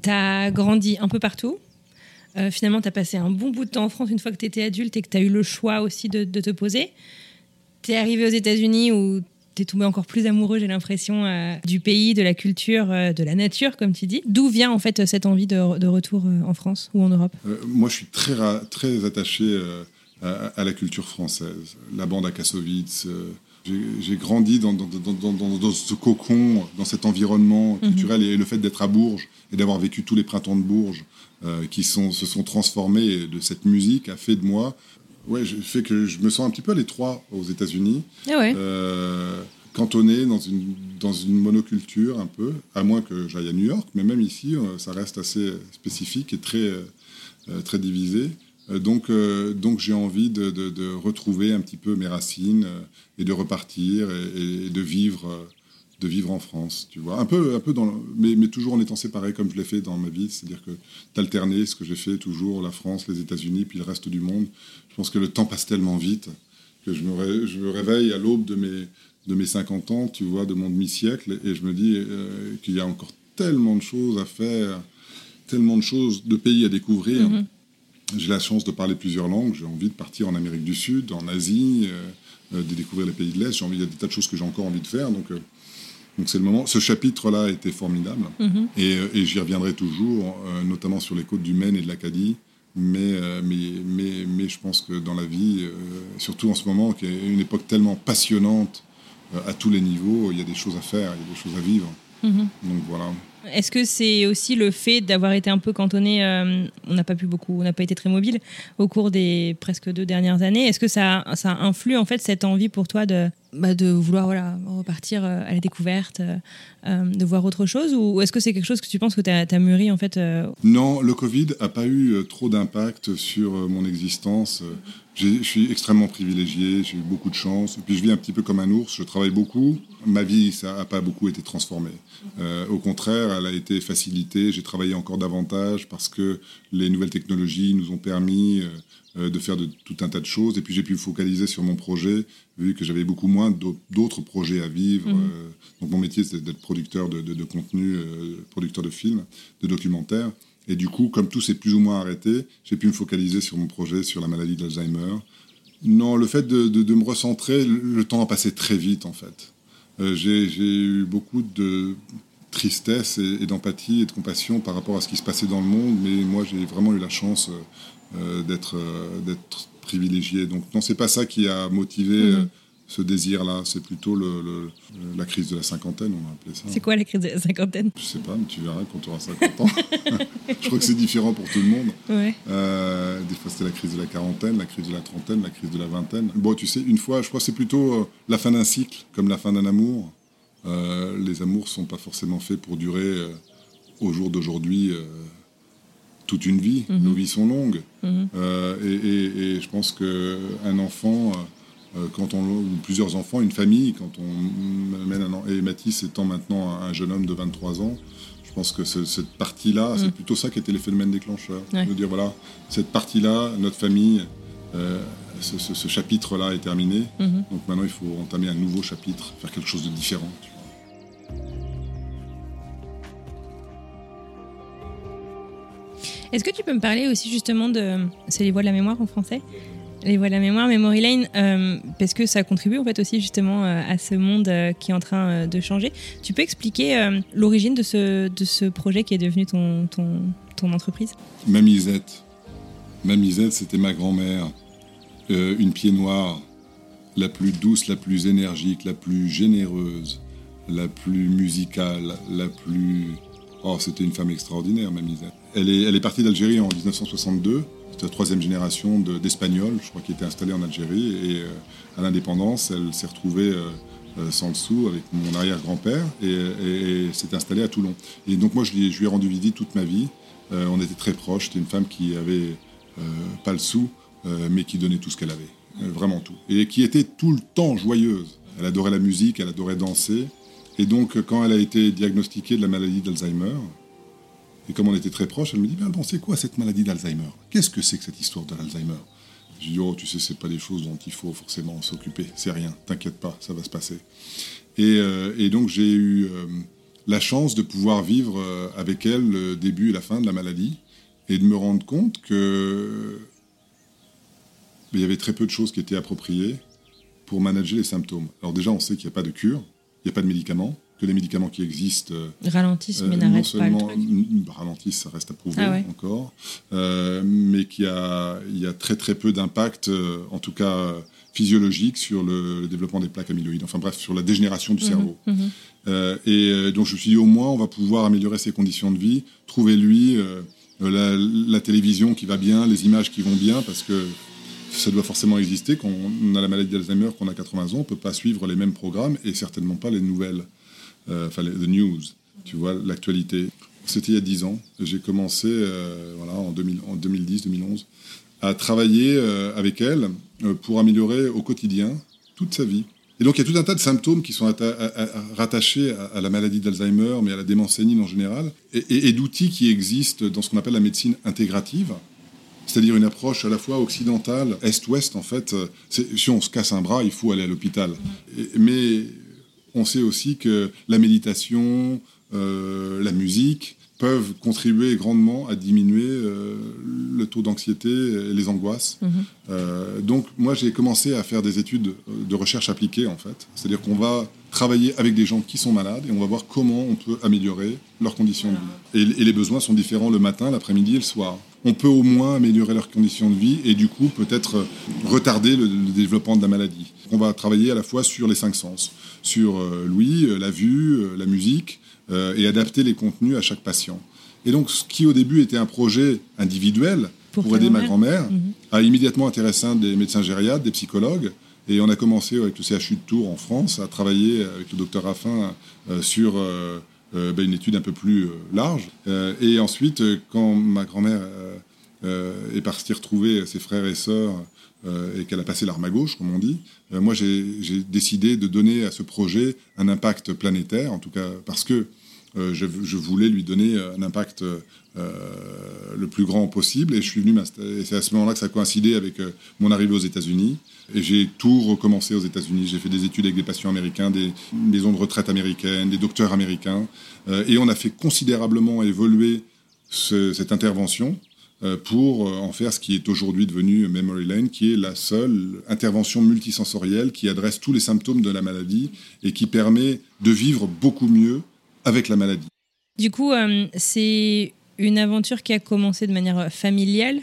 tu as grandi un peu partout. Euh, finalement, tu as passé un bon bout de temps en France une fois que tu étais adulte et que tu as eu le choix aussi de, te poser. Tu es arrivé aux États-Unis où tu es tombé encore plus amoureux, j'ai l'impression, euh, du pays, de la culture, euh, de la nature, comme tu dis. D'où vient en fait cette envie de, retour en France ou en Europe? Moi, je suis très, très attaché à, la culture française. La bande à Kassovitz, j'ai grandi dans, dans, ce cocon, dans cet environnement mhm. culturel et le fait d'être à Bourges et d'avoir vécu tous les printemps de Bourges euh, qui sont, se sont transformés de cette musique a fait de moi, ouais, fait que je me sens un petit peu à l'étroit aux États-Unis. Ah ouais. Euh, cantonné dans une, dans une monoculture un peu, à moins que j'aille à New York, mais même ici, euh, ça reste assez spécifique et très, très divisé. Donc, euh, donc j'ai envie de, de, retrouver un petit peu mes racines euh, et de repartir et, de vivre de vivre en France, tu vois. Un peu, un peu dans, mais, mais toujours en étant séparé comme je l'ai fait dans ma vie, c'est-à-dire que d'alterner ce que j'ai fait toujours, la France, les États-Unis, puis le reste du monde. Je pense que le temps passe tellement vite que je me, je me réveille à l'aube de mes, de mes 50 ans, tu vois, de mon demi-siècle, et je me dis qu'il y a encore tellement de choses à faire, tellement de choses, de pays à découvrir. Mm-hmm. J'ai la chance de parler plusieurs langues. J'ai envie de partir en Amérique du Sud, en Asie, euh, euh, de découvrir les pays de l'Est. J'ai envie, il y a des tas de choses que j'ai encore envie de faire. Donc, euh, donc c'est le moment. Ce chapitre-là était formidable. Mhm. Et, j'y reviendrai toujours, notamment sur les côtes du Maine et de l'Acadie. Mais, mais, mais, mais, je pense que dans la vie, surtout en ce moment, qui est une époque tellement passionnante à tous les niveaux, il y a des choses à faire, il y a des choses à vivre. Mhm. Donc voilà. Est-ce que c'est aussi le fait d'avoir été un peu cantonné, euh, on n'a pas pu beaucoup, on n'a pas été très mobile au cours des presque deux dernières années. Est-ce que ça, ça influe en fait cette envie pour toi de, bah, de vouloir voilà, repartir euh, à la découverte, euh, de voir autre chose? Ou est-ce que c'est quelque chose que tu penses que tu as, mûri en fait Non, le Covid n'a pas eu trop d'impact sur mon existence. Je suis extrêmement privilégié, j'ai eu beaucoup de chance. Et puis je vis un petit peu comme un ours, je travaille beaucoup. Ma vie, ça n'a pas beaucoup été transformée. Euh, au contraire, elle a été facilitée. J'ai travaillé encore davantage parce que les nouvelles technologies nous ont permis euh, euh, de faire de, tout un tas de choses. Et puis j'ai pu me focaliser sur mon projet, vu que j'avais beaucoup moins d'autres projets à vivre. Mmh. donc mon métier, c'est d'être producteur de, de, de contenu, producteur de films, de documentaires. Et du coup, comme tout s'est plus ou moins arrêté, j'ai pu me focaliser sur mon projet, sur la maladie d'Alzheimer. Non, le fait de, de, me recentrer, le temps a passé très vite en fait. Euh, j'ai eu beaucoup de tristesse et, d'empathie et de compassion par rapport à ce qui se passait dans le monde, mais moi j'ai vraiment eu la chance euh, d'être euh, d'être privilégié. Donc non, c'est pas ça qui a motivé mmh. Ce désir-là. C'est plutôt le, la crise de la cinquantaine, on va appeler ça. C'est quoi la crise de la cinquantaine? Je sais pas, mais tu verras quand tu auras 50 ans. je crois que c'est différent pour tout le monde. Ouais. Euh, des fois, c'était la crise de la quarantaine, la crise de la trentaine, la crise de la vingtaine. Bon, tu sais, une fois, je crois que c'est plutôt euh, la fin d'un cycle, comme la fin d'un amour. Euh, les amours sont pas forcément faits pour durer euh, au jour d'aujourd'hui euh, toute une vie. Mhm. Nos vies sont longues. Mhm. Euh, et, et- et je pense qu'un enfant, euh, quand on, ou plusieurs enfants, une famille, quand on amène un en- et Mathis étant maintenant un, un jeune homme de 23 ans, je pense que ce- cette partie-là, Mhm. c'est plutôt ça qui était le phénomène déclencheur. Ouais. De dire, voilà, cette partie-là, notre famille, euh, ce, ce- ce chapitre-là est terminé. Mhm. Donc maintenant, il faut entamer un nouveau chapitre, faire quelque chose de différent. tu vois. Est-ce que tu peux me parler aussi justement de. C'est les voix de la mémoire en français? De la mémoire, Memory Lane, euh, parce que ça contribue en fait aussi justement euh, à ce monde euh, qui est en train de changer. Tu peux expliquer l'origine de ce, de ce projet qui est devenu ton, ton, entreprise? Mamisette. Mamisette, c'était ma grand-mère. Une pied noire, la plus douce, la plus énergique, la plus généreuse, la plus musicale, la plus... Oh, c'était une femme extraordinaire, Mamisette. Elle est, elle est partie d'Algérie en 1962. La troisième génération de- d'Espagnols, je crois, qui étaient installés en Algérie. Et euh, à l'indépendance, elle s'est retrouvée euh, euh, sans le sou avec mon arrière-grand-père et, s'est installée à Toulon. Et donc moi, je lui, ai- rendu visite toute ma vie. On était très proches. C'était une femme qui avait pas le sou, mais qui donnait tout ce qu'elle avait, vraiment tout, et qui était tout le temps joyeuse. Elle adorait la musique, elle adorait danser, et donc quand elle a été diagnostiquée de la maladie d'Alzheimer, et comme on était très proches, elle me dit, mais bon, c'est quoi cette maladie d'Alzheimer? Qu'est-ce que c'est que cette histoire de l'Alzheimer? Je dis, oh, tu sais, c'est pas des choses dont il faut forcément s'occuper, c'est rien, t'inquiète pas, ça va se passer. Et, euh, et donc j'ai eu euh, la chance de pouvoir vivre euh, avec elle le début et la fin de la maladie et de me rendre compte que il y avait très peu de choses qui étaient appropriées pour manager les symptômes. Alors déjà, on sait qu'il n'y a pas de cure, il n'y a pas de médicaments, que les médicaments qui existent euh, Ralentissent, mais euh, n'arrête non pas le seulement truc. bah, ralentissent, ça reste à prouver Ah ouais. encore, euh, mais qu'il y a, il y a très très peu d'impact, en tout cas physiologique, sur le, le développement des plaques amyloïdes, enfin bref, sur la dégénération du cerveau. Mhm. Euh, et euh, donc je me suis dit, au moins, on va pouvoir améliorer ses conditions de vie, trouver lui euh, la, la télévision qui va bien, les images qui vont bien, parce que ça doit forcément exister. Quand on a la maladie d'Alzheimer, qu'on a 80 ans, on ne peut pas suivre les mêmes programmes et certainement pas les nouvelles, enfin les the news, tu vois, l'actualité. C'était il y a 10 ans. J'ai commencé euh, voilà, en, 2000 en 2010-2011 à travailler euh, avec elle euh, pour améliorer au quotidien toute sa vie. Et donc il y a tout un tas de symptômes qui sont rattachés à, la maladie d'Alzheimer, mais à la démence sénile en général, et, d'outils qui existent dans ce qu'on appelle la médecine intégrative, c'est-à-dire une approche à la fois occidentale, est-ouest en fait. Euh, Si on se casse un bras, il faut aller à l'hôpital. Mais on sait aussi que la méditation, euh, la musique peuvent contribuer grandement à diminuer euh, le taux d'anxiété et les angoisses. Mhm. Euh, donc moi j'ai commencé à faire des études de recherche appliquée en fait. C'est-à-dire qu'on va travailler avec des gens qui sont malades et on va voir comment on peut améliorer leurs conditions de vie. Et, et les besoins sont différents le matin, l'après-midi et le soir. On peut au moins améliorer leurs conditions de vie et du coup peut-être retarder le, le développement de la maladie. On va travailler à la fois sur les cinq sens, sur euh, l'ouïe, euh, la vue, euh, la musique, et adapter les contenus à chaque patient. Et donc ce qui au début était un projet individuel Pour aider ma grand-mère. grand-mère a immédiatement intéressé des médecins gériatres, des psychologues, et on a commencé avec le CHU de Tours en France à travailler avec le docteur Raffin euh, sur euh, euh, ben, une étude un peu plus large. Et ensuite, quand ma grand-mère euh, euh, est partie retrouver ses frères et sœurs euh, et qu'elle a passé l'arme à gauche, comme on dit, euh, moi j'ai décidé de donner à ce projet un impact planétaire, en tout cas parce que je, voulais lui donner un impact le plus grand possible. Et je suis venu et C'est à ce moment-là que ça a coïncidé avec mon arrivée aux États-Unis. Et j'ai tout recommencé aux États-Unis. J'ai fait des études avec des patients américains, des maisons de retraite américaines, des docteurs américains. Et on a fait considérablement évoluer ce- cette intervention pour euh, en faire ce qui est aujourd'hui devenu Memory Lane, qui est la seule intervention multisensorielle qui adresse tous les symptômes de la maladie et qui permet de vivre beaucoup mieux avec la maladie. Du coup, euh, c'est une aventure qui a commencé de manière familiale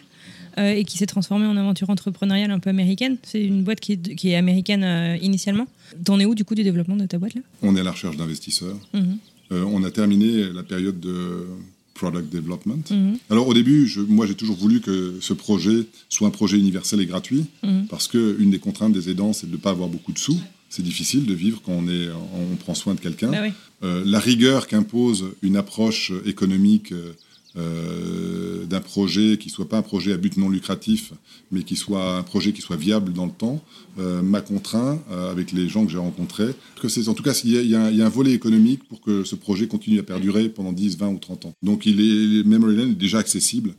euh, et qui s'est transformée en aventure entrepreneuriale un peu américaine. C'est une boîte qui est, qui est américaine euh, initialement. T'en es où du coup du développement de ta boîte là? On est à la recherche d'investisseurs. Mhm. Euh, on a terminé la période de product development. Mhm. Alors au début, je- moi j'ai toujours voulu que ce projet soit un projet universel et gratuit, Mhm. parce qu'une des contraintes des aidants, c'est de ne pas avoir beaucoup de sous. C'est difficile de vivre quand on, est, on prend soin de quelqu'un. Oui. Euh, la rigueur qu'impose une approche économique euh, euh, d'un projet qui soit pas un projet à but non lucratif, mais qui soit un projet qui soit viable dans le temps, euh, m'a contraint, euh, avec les gens que j'ai rencontrés, que c'est en tout cas, il y, a, un- volet économique pour que ce projet continue à perdurer pendant 10, 20 ou 30 ans. Donc il est, Memory Lane est déjà accessible.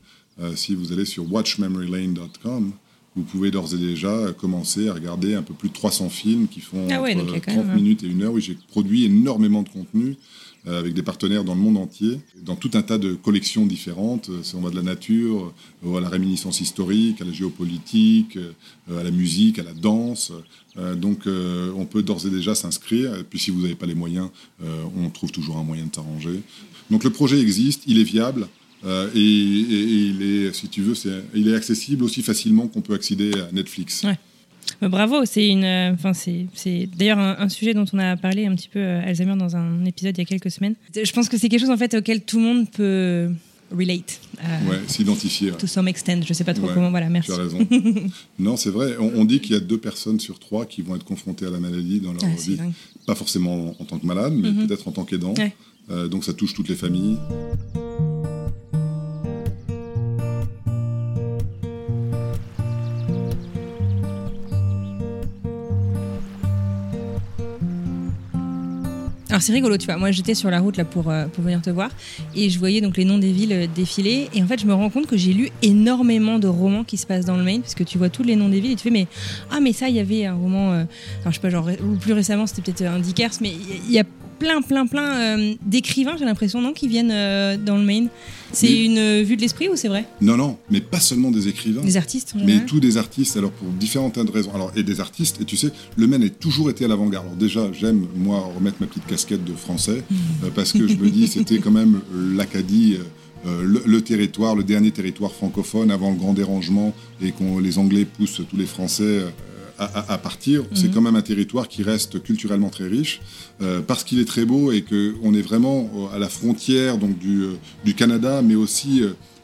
Si vous allez sur watchmemorylane.com, vous pouvez d'ores et déjà commencer à regarder un peu plus de 300 films qui font Ah ouais, entre donc il y a quand 30 même un- minutes et une heure. Oui, j'ai produit énormément de contenu euh, avec des partenaires dans le monde entier, dans tout un tas de collections différentes. Euh, On va de la nature, euh, à la réminiscence historique, à la géopolitique, à la musique, à la danse. Donc on peut d'ores et déjà s'inscrire. Et puis si vous n'avez pas les moyens, on trouve toujours un moyen de s'arranger. Donc le projet existe, il est viable. Euh, et, et- et il est, si tu veux, il est accessible aussi facilement qu'on peut accéder à Netflix. Ouais. Euh, Bravo, c'est une, euh, enfin c'est, c'est d'ailleurs un, un sujet dont on a parlé un petit peu euh, Alzheimer dans un épisode il y a quelques semaines. Je pense que c'est quelque chose en fait auquel tout le monde peut relate. euh, Ouais, s'identifier. ouais. To some extent, je sais pas trop Ouais, comment. Voilà, merci. Tu as raison. non, c'est vrai. On, on dit qu'il y a deux personnes sur trois qui vont être confrontées à la maladie dans leur Ah, vie. Pas forcément en tant que malade, mais Mhm. peut-être en tant qu'aidant. Euh, donc ça touche toutes les familles. Alors c'est rigolo, tu vois. Moi, j'étais sur la route là pour, euh, pour venir te voir et je voyais donc les noms des villes euh, défiler. Et en fait, je me rends compte que j'ai lu énormément de romans qui se passent dans le Maine parce que tu vois tous les noms des villes et tu fais mais ah mais ça, il y avait un roman. euh, je sais pas genre ou plus récemment c'était peut-être un Dickers, mais il y a plein plein plein euh, d'écrivains j'ai l'impression non qui viennent euh, dans le Maine. C'est Oui. une euh, vue de l'esprit ou c'est vrai? Non, non, mais pas seulement des écrivains. Des artistes en Mais tous des artistes, alors pour différentes raisons. Alors, et des artistes, et tu sais, le Maine a toujours été à l'avant-garde. Alors déjà, j'aime, moi, remettre ma petite casquette de français, euh, parce que je me dis, c'était quand même l'Acadie, euh, le, le territoire, le dernier territoire francophone avant le grand dérangement, et qu'on les Anglais poussent tous les Français à, partir. C'est quand même un territoire qui reste culturellement très riche, euh, parce qu'il est très beau et qu'on est vraiment euh, à la frontière donc, du, euh, du Canada, mais aussi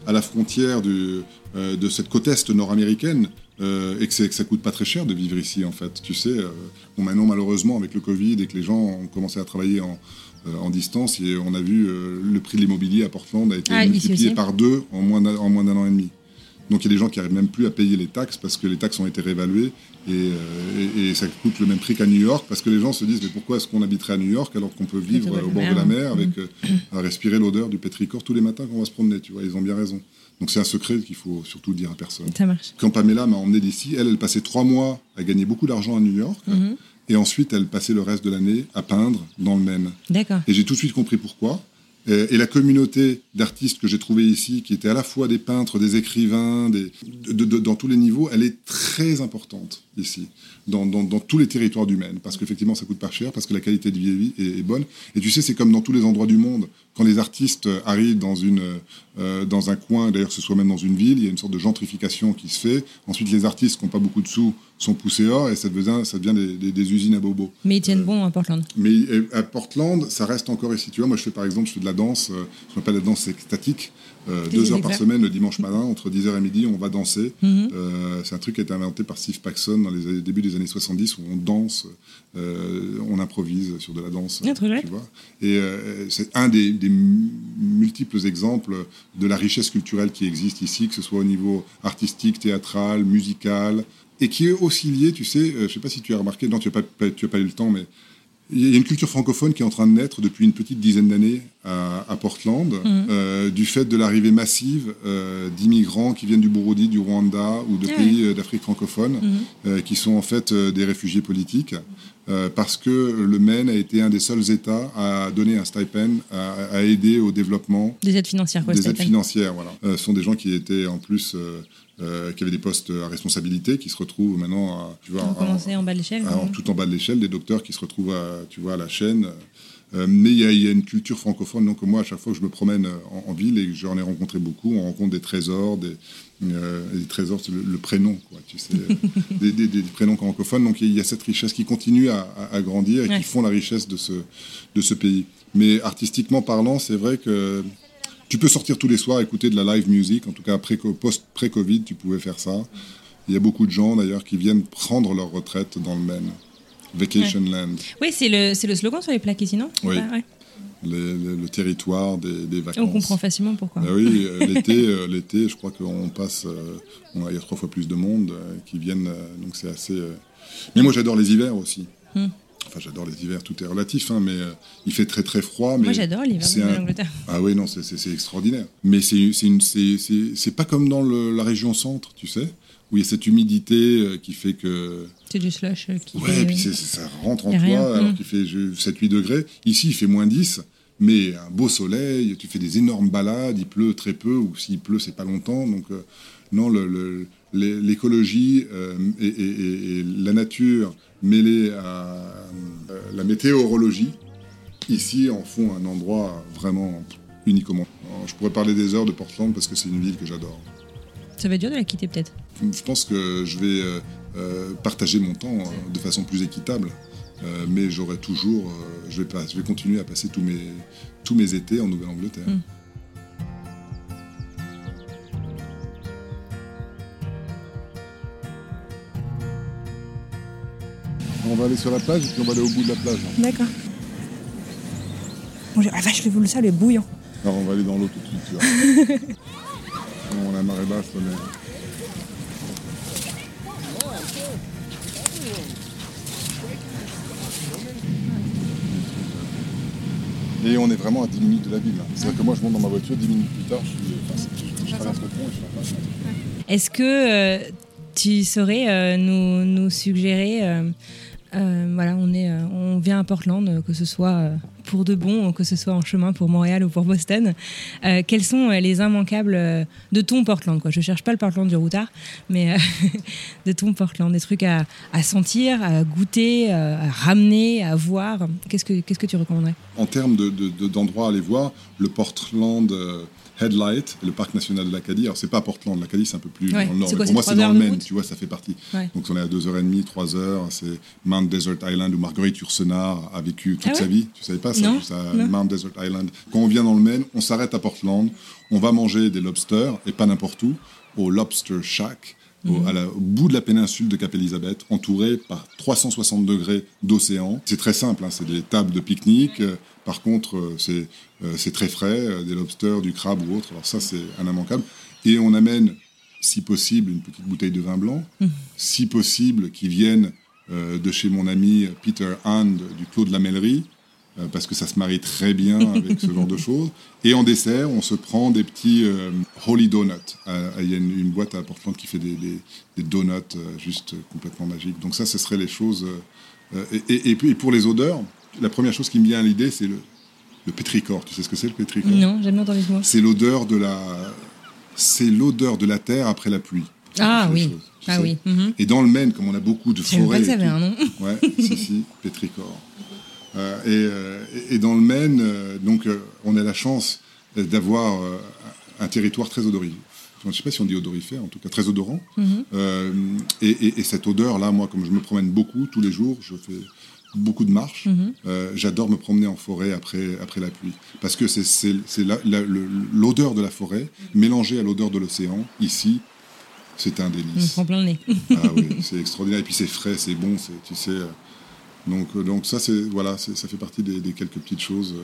à la frontière du, euh, de cette côte est nord-américaine. euh, et que, que ça coûte pas très cher de vivre ici en fait. Tu sais, bon maintenant malheureusement avec le Covid et que les gens ont commencé à travailler en, euh, en distance, et on a vu euh, le prix de l'immobilier à Portland a été Ah, multiplié par deux en moins d'un an et demi. Donc il y a des gens qui arrivent même plus à payer les taxes parce que les taxes ont été réévaluées et, euh, et- et ça coûte le même prix qu'à New York parce que les gens se disent mais pourquoi est-ce qu'on habiterait à New York alors qu'on peut vivre au au bord de la mer avec euh, à respirer l'odeur du pétrichor tous les matins quand on va se promener tu vois ils ont bien raison donc c'est un secret qu'il faut surtout dire à personne Ça marche. quand Pamela m'a emmené d'ici elle elle passait trois mois à gagner beaucoup d'argent à New York Mhm. et ensuite elle passait le reste de l'année à peindre dans le Maine D'accord. et j'ai tout de suite compris pourquoi. Euh, Et la communauté d'artistes que j'ai trouvée ici, qui étaient à la fois des peintres, des écrivains, dans tous les niveaux, elle est très importante ici, dans, dans- dans tous les territoires du Maine, parce qu'effectivement ça coûte pas cher, parce que la qualité de vie est, est bonne. Et tu sais, c'est comme dans tous les endroits du monde, quand les artistes arrivent dans, une, euh, dans un coin, d'ailleurs que ce soit même dans une ville, il y a une sorte de gentrification qui se fait. Ensuite, les artistes qui n'ont pas beaucoup de sous sont poussés hors, et ça devient, ça devient des, des- des usines à bobos. Mais ils tiennent bon à Portland. Mais euh, à Portland, ça reste encore ici. Tu vois, moi, je fais par exemple, je fais de la danse, euh, ce qu'on appelle la danse extatique. Euh, deux heures par semaine, le dimanche matin, entre 10h et midi, on va danser. Mhm. Euh, c'est un truc qui a été inventé par Steve Paxson dans les débuts des années 70, où on danse, euh, on improvise sur de la danse. Ah. Et c'est un des, multiples exemples de la richesse culturelle qui existe ici, que ce soit au niveau artistique, théâtral, musical, et qui est aussi lié, tu sais, je ne sais pas si tu as remarqué, non, tu n'as pas, pas eu le temps, mais il y a une culture francophone qui est en train de naître depuis une petite dizaine d'années à, à Portland, euh, du fait de l'arrivée massive euh, d'immigrants qui viennent du Burundi, du Rwanda ou de Ah pays euh, d'Afrique francophone, euh, qui sont en fait des réfugiés politiques, parce que le Maine a été un des seuls États à donner un stipend, à, à aider au développement Des aides financières, quoi. des aides financières, voilà. Ce sont des gens qui étaient en plus, euh, euh, qui avaient des postes à responsabilité, qui se retrouvent maintenant, à, tu vois, en- bas de l'échelle. à- en- tout en bas de l'échelle, des docteurs qui se retrouvent, à, tu vois, à la chaîne, Euh, mais il y, a une culture francophone. Donc moi, à chaque fois que je me promène en, ville, et j'en ai rencontré beaucoup, on rencontre des trésors, des, des trésors, c'est le, prénom, quoi, tu sais, des, des, prénoms francophones. Donc il y a cette richesse qui continue à, grandir et qui font la richesse de ce, de ce pays. Mais artistiquement parlant, c'est vrai que tu peux sortir tous les soirs, écouter de la live music. En tout cas, post-Covid, tu pouvais faire ça. Il y a beaucoup de gens d'ailleurs qui viennent prendre leur retraite dans le Maine. Vacation Land. Oui, c'est le, le slogan sur les plaques ici, non? Oui. le, territoire des, vacances. On comprend facilement pourquoi. Ben oui, euh, l'été, euh, l'été, je crois qu'on passe, euh, il y a trois fois plus de monde qui viennent, donc c'est assez. Mais moi, j'adore les hivers aussi. Hmm. Enfin, j'adore les hivers, tout est relatif, hein, mais il fait très très froid. Mais moi, j'adore l'hiver en Angleterre. Ah oui, non, c'est extraordinaire. Mais c'est pas comme dans la région centre, tu sais où il y a cette humidité euh, qui fait que. C'est du slush. Euh, qui ouais, et puis ça rentre en toi alors mm. qu'il fait 7-8 degrés. Ici, il fait moins 10, mais un beau soleil, tu fais des énormes balades, il pleut très peu, ou s'il pleut, c'est pas longtemps. Donc, euh, non, l'écologie et, la nature mêlée à la météorologie, ici, en font un endroit vraiment unique au monde. je pourrais parler des heures de Portland parce que c'est une ville que j'adore. Ça va être dur de la quitter peut-être je pense que je vais euh, euh, partager mon temps euh, de façon plus équitable. mais j'aurai toujours, je, vais pas, je vais continuer à passer tous mes, tous mes étés en Nouvelle-Angleterre. Hmm. On va aller sur la plage et puis on va aller au bout de la plage. D'accord. Bon, ah vache, le sable est bouillant. Alors on va aller dans l'eau tout de suite. on a marée basse, on est... Et on est vraiment à 10 minutes de la ville. C'est-à-dire que moi, je monte dans ma voiture, 10 minutes plus tard, je, traverse le pont et je suis Est-ce que euh, tu saurais euh, nous, nous, suggérer euh, euh, voilà, on, est, euh, on vient à Portland, euh, que ce soit pour de bon, que ce soit en chemin pour Montréal ou pour Boston. quels sont les immanquables de ton Portland quoi? Je cherche pas le Portland du routard, mais de ton Portland, des trucs à, sentir, à goûter, à ramener, à voir? Qu'est-ce que, que tu recommanderais? En termes d'endroits à aller voir, le Portland Headlight, le parc national de l'Acadie. Alors, c'est pas Portland, l'Acadie, c'est un peu plus dans le nord. pour moi, c'est dans le Maine, tu vois, ça fait partie. Donc, on est à 2h30, 3h. C'est Mount Desert Island où Marguerite Yourcenar a vécu toute ah sa vie. Tu savais pas ça, Mount Desert Island. Quand on vient dans le Maine, on s'arrête à Portland, on va manger des lobsters, et pas n'importe où, au Lobster Shack. Au, mhm. au, bout de la péninsule de Cap-Élisabeth, entouré par 360 degrés d'océan. C'est très simple, hein, c'est des tables de pique-nique, par contre, euh, euh, c'est très frais, euh, des lobsters, du crabe ou autre. Alors ça, c'est un immanquable. Et on amène, si possible, une petite bouteille de vin blanc. Mmh. Si possible, qui viennent de chez mon ami Peter Hand du Clos de la Mellerie, parce que ça se marie très bien avec ce genre de choses. Et en dessert, on se prend des petits Holy Donuts. Il y a une, boîte à Portland qui fait des, donuts juste complètement magiques. Donc ça, ce serait les choses. et, et, pour les odeurs, la première chose qui me vient à l'idée, c'est le, le pétrichor. Tu sais ce que c'est le pétrichor Non, jamais entendu ce mot. C'est l'odeur de la, c'est l'odeur de la terre après la pluie. Ah oui. ah oui. Mhm. Et dans le Maine, comme on a beaucoup de forêts. Pas que ça avait un nom. Ouais, si si, pétrichor. Euh, euh, et, dans le Maine, euh, donc, on a la chance d'avoir un territoire très odorifère. Je ne sais pas si on dit odorifère, en tout cas très odorant. Mhm. et, et, cette odeur-là, moi, comme je me promène beaucoup tous les jours, je fais beaucoup de marches. Mhm. Euh, j'adore me promener en forêt après, après la pluie. Parce que c'est l'odeur de la forêt mélangée à l'odeur de l'océan. Ici, c'est un délice. On prend plein le nez. ah oui, c'est extraordinaire. Et puis c'est frais, c'est bon, tu sais. Euh, donc, euh, donc ça, voilà, ça fait partie des, quelques petites choses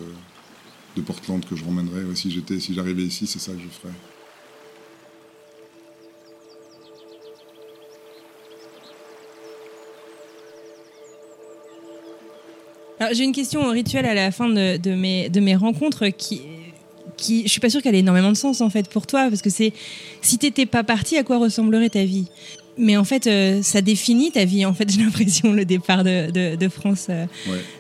de Portland que je ramènerais. si j'arrivais ici, c'est ça que je ferais. J'ai une question rituelle à la fin de, de, mes, de mes rencontres qui, qui, je suis pas sûre qu'elle ait énormément de sens en fait pour toi, parce que c'est si t'étais pas parti, à quoi ressemblerait ta vie? Mais en fait, euh, ça définit ta vie. En fait, j'ai l'impression le départ de, de, France euh,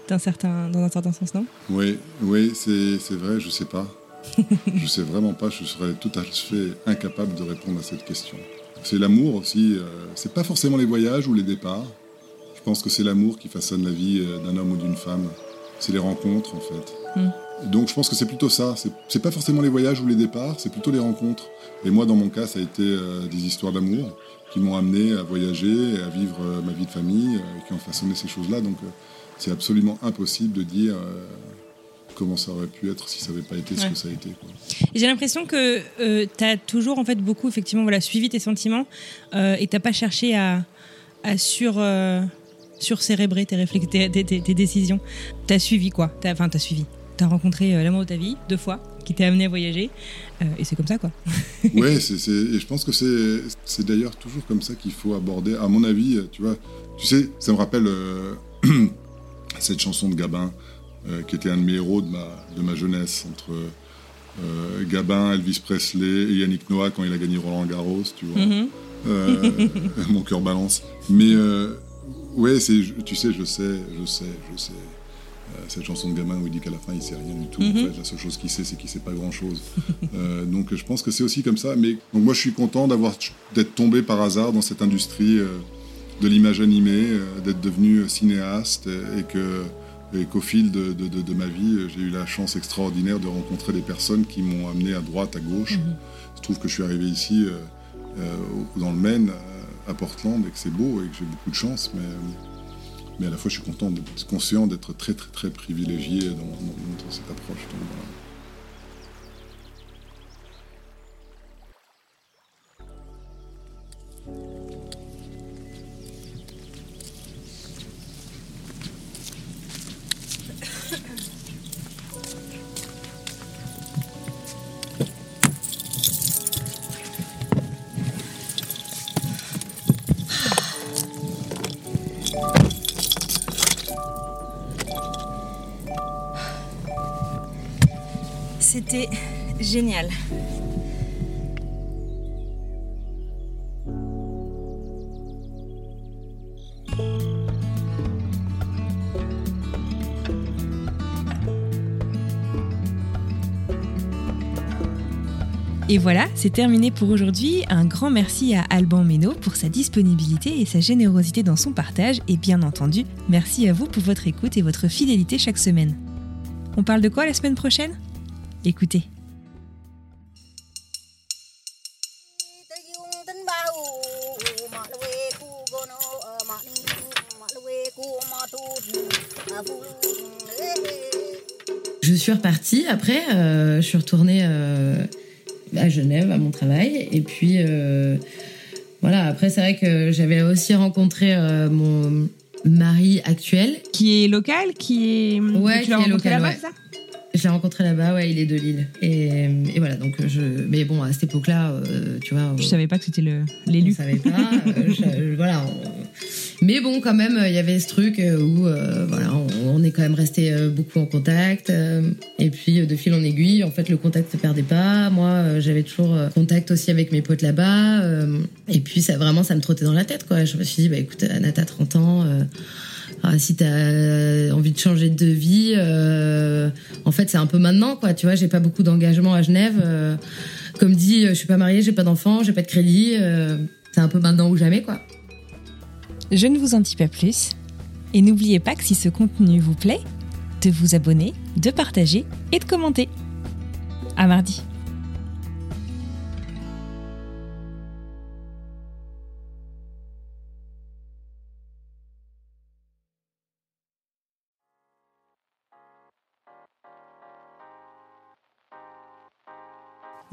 d'un certain, dans un certain sens, non? Oui, oui, c'est vrai. Je sais pas. je sais vraiment pas. Je serais tout à fait incapable de répondre à cette question. C'est l'amour aussi. Euh, c'est pas forcément les voyages ou les départs. Je pense que c'est l'amour qui façonne la vie euh, d'un homme ou d'une femme. c'est les rencontres en fait. Mm. Donc je pense que c'est plutôt ça. C'est- pas forcément les voyages ou les départs, c'est plutôt les rencontres. Et moi, dans mon cas, ça a été euh, des histoires d'amour qui m'ont amené à voyager, à vivre euh, ma vie de famille, euh, qui ont façonné ces choses-là. Donc euh, c'est absolument impossible de dire euh, comment ça aurait pu être si ça n'avait pas été ce Ouais. que ça a été. J'ai l'impression que tu as toujours en fait beaucoup effectivement voilà suivi tes sentiments euh, et t'as pas cherché à, à sur euh, surcérébrer tes, tes, tes- tes- décisions. T'as suivi quoi T'as- Enfin t'as suivi. T'as rencontré euh, l'amour de ta vie deux fois qui t'a amené à voyager euh, et c'est comme ça quoi. Ouais, c'est, c'est- et je pense que c'est, c'est d'ailleurs toujours comme ça qu'il faut aborder. À mon avis, tu vois, tu sais, ça me rappelle euh, cette chanson de Gabin, euh, qui était un de mes héros de ma, de ma jeunesse, entre euh, Gabin, Elvis Presley et Yannick Noah quand il a gagné Roland Garros, tu vois. Mhm. Euh, mon cœur balance. Mais euh, ouais, c'est, tu sais, je sais, je sais, je sais. Euh, cette chanson de gamin où il dit qu'à la fin il sait rien du tout. Mhm. En fait, la seule chose qu'il sait, c'est qu'il sait pas grand chose. donc je pense que c'est aussi comme ça. Mais donc moi, je suis content d'avoir d'être tombé par hasard dans cette industrie euh, de l'image animée, euh, d'être devenu cinéaste et, et que et qu'au fil de, de- de- de ma vie, j'ai eu la chance extraordinaire de rencontrer des personnes qui m'ont amené à droite, à gauche. Je trouve que je suis arrivé ici euh, euh, dans le Maine, euh, à Portland, et que c'est beau et que j'ai beaucoup de chance, mais, à la fois je suis content, d'être conscient d'être très très très privilégié dans, cette approche. Et voilà, c'est terminé pour aujourd'hui. Un grand merci à Alban Méno pour sa disponibilité et sa générosité dans son partage. Et bien entendu, merci à vous pour votre écoute et votre fidélité chaque semaine. On parle de quoi la semaine prochaine? Écoutez. Je suis repartie après, euh, je suis retournée. Euh, à Genève à mon travail. Et puis, euh, voilà, après, c'est vrai que j'avais aussi rencontré euh, mon mari actuel. Qui est local Qui est. Ouais, tu qui est local, là-bas, ouais. ça Je l'ai rencontré là-bas, ouais, il est de Lille. Et, et voilà, donc je. Mais bon, à cette époque-là, euh, tu vois. Je savais pas que c'était le- l'élu. savait pas. euh, je- voilà. on- Mais bon, quand même, il y avait ce truc euh, où, euh, voilà, on, est quand même resté euh, beaucoup en contact. euh, et puis, euh, de fil en aiguille, en fait, le contact se perdait pas. Moi, euh, j'avais toujours euh, contact aussi avec mes potes là-bas. euh, et puis, ça vraiment, ça me trottait dans la tête, quoi. Je me suis dit, bah écoute, Anna, t'as 30 ans. euh, ah, si t'as envie de changer de vie, euh, en fait, c'est un peu maintenant, quoi. Tu vois, j'ai pas beaucoup d'engagement à Genève. euh, comme dit, euh, je suis pas mariée, j'ai pas d'enfant, j'ai pas de crédit. euh, c'est un peu maintenant ou jamais, quoi. Je ne vous en dis pas plus. Et n'oubliez pas que si ce contenu vous plaît, de vous abonner, de partager et de commenter. À mardi.